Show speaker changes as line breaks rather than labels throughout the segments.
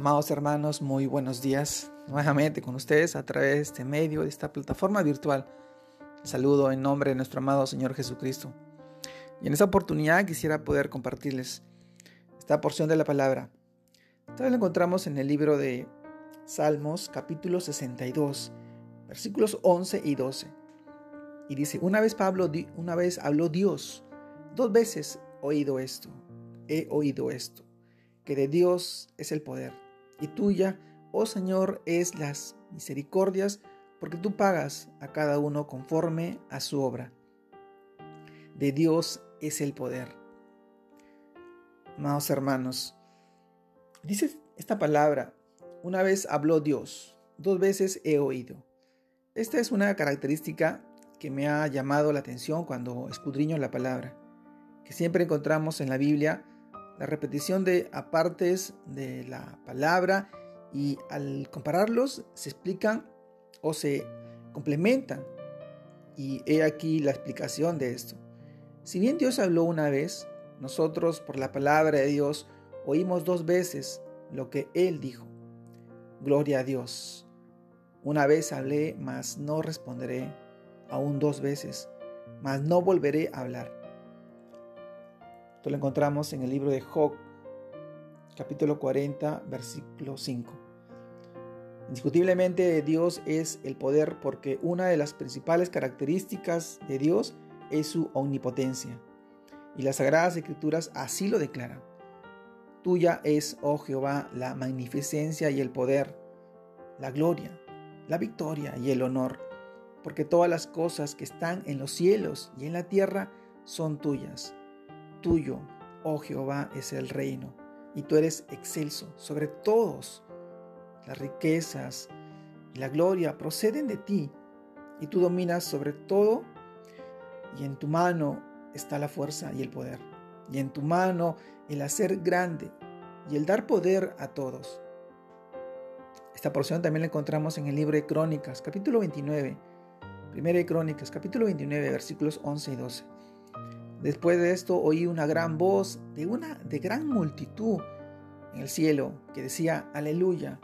Amados hermanos, muy buenos días nuevamente con ustedes a través de este medio, de esta plataforma virtual. Saludo en nombre de nuestro amado Señor Jesucristo. Y en esta oportunidad quisiera poder compartirles esta porción de la palabra. Esta vez la encontramos en el libro de Salmos capítulo 62, versículos 11 y 12. Y dice, una vez Pablo, una vez habló Dios, dos veces oído esto, he oído esto que de Dios es el poder, y tuya, oh Señor, es las misericordias, porque tú pagas a cada uno conforme a su obra. De Dios es el poder. Amados hermanos, dice esta palabra, una vez habló Dios, dos veces he oído. Esta es una característica que me ha llamado la atención cuando escudriño la palabra, que siempre encontramos en la Biblia la repetición de apartes de la palabra y al compararlos se explican o se complementan. Y he aquí la explicación de esto. Si bien Dios habló una vez, nosotros por la palabra de Dios oímos dos veces lo que Él dijo. Gloria a Dios. Una vez hablé, mas no responderé. Aún dos veces, mas no volveré a hablar. Esto lo encontramos en el libro de Job, capítulo 40, versículo 5. Indiscutiblemente Dios es el poder porque una de las principales características de Dios es su omnipotencia. Y las sagradas escrituras así lo declaran. Tuya es, oh Jehová, la magnificencia y el poder, la gloria, la victoria y el honor, porque todas las cosas que están en los cielos y en la tierra son tuyas Tuyo, oh Jehová, es el reino, y tú eres excelso sobre todos. Las riquezas y la gloria proceden de ti, y tú dominas sobre todo, y en tu mano está la fuerza y el poder, y en tu mano el hacer grande y el dar poder a todos. Esta porción también la encontramos en el libro de Crónicas, capítulo 29. Primera de Crónicas, capítulo 29, versículos 11 y 12. Después de esto oí una gran voz de una de gran multitud en el cielo que decía, aleluya,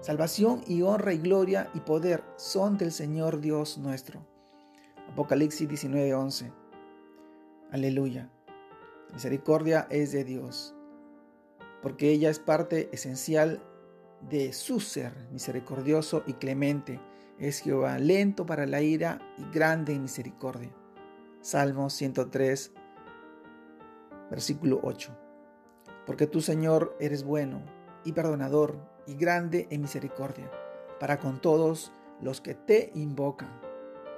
salvación y honra y gloria y poder son del Señor Dios nuestro. Apocalipsis 19:11. Aleluya. Misericordia es de Dios, porque ella es parte esencial de su ser, misericordioso y clemente. Es Jehová lento para la ira y grande en misericordia. Salmo 103, versículo 8. Porque tú, Señor, eres bueno y perdonador y grande en misericordia, para con todos los que te invocan.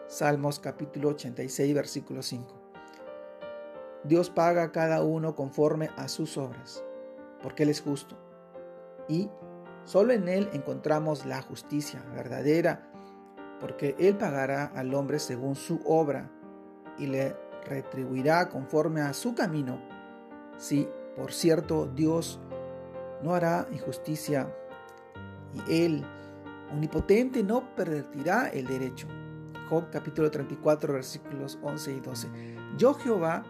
Salmos capítulo 86, versículo 5. Dios paga a cada uno conforme a sus obras, porque Él es justo. Y solo en Él encontramos la justicia verdadera, porque Él pagará al hombre según su obra y le retribuirá conforme a su camino. Si, por cierto, Dios no hará injusticia y Él, omnipotente, no pervertirá el derecho. Job capítulo 34 versículos 11 y 12. Yo Jehová,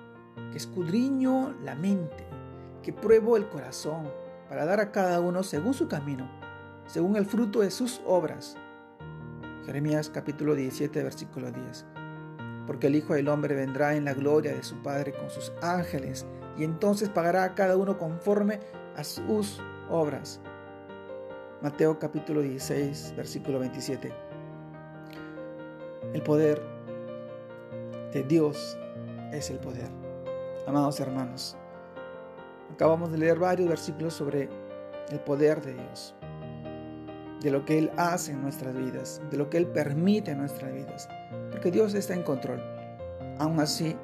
que escudriño la mente, que pruebo el corazón, para dar a cada uno según su camino, según el fruto de sus obras. Jeremías capítulo 17 versículo 10 porque el Hijo del Hombre vendrá en la gloria de su Padre con sus ángeles, y entonces pagará a cada uno conforme a sus obras. Mateo capítulo 16, versículo 27. El poder de Dios es el poder. Amados hermanos, acabamos de leer varios versículos sobre el poder de Dios, de lo que Él hace en nuestras vidas, de lo que Él permite en nuestras vidas porque Dios está en control. Aún así,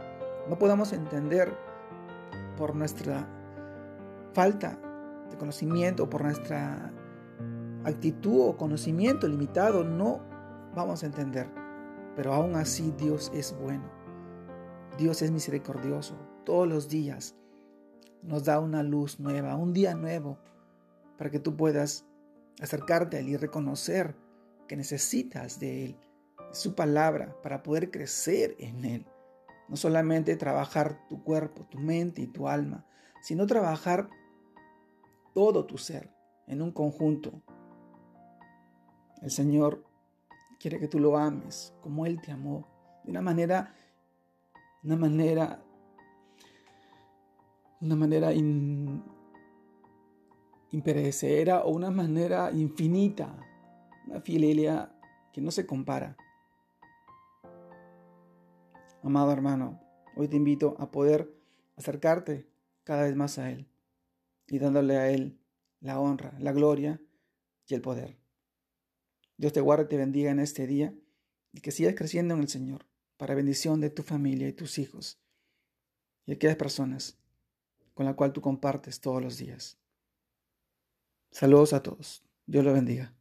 no podamos entender por nuestra falta de conocimiento, por nuestra actitud o conocimiento limitado, no vamos a entender. Pero aún así Dios es bueno. Dios es misericordioso. Todos los días nos da una luz nueva, un día nuevo, para que tú puedas acercarte a Él y reconocer que necesitas de Él su palabra para poder crecer en Él. No solamente trabajar tu cuerpo, tu mente y tu alma, sino trabajar todo tu ser, en un conjunto. El Señor quiere que tú lo ames como Él te amó, de una manera, una manera, una manera imperecedera o una manera infinita, una fidelidad que no se compara. Amado hermano, hoy te invito a poder acercarte cada vez más a Él y dándole a Él la honra, la gloria y el poder. Dios te guarde y te bendiga en este día y que sigas creciendo en el Señor para bendición de tu familia y tus hijos y aquellas personas con las cuales tú compartes todos los días. Saludos a todos. Dios los bendiga.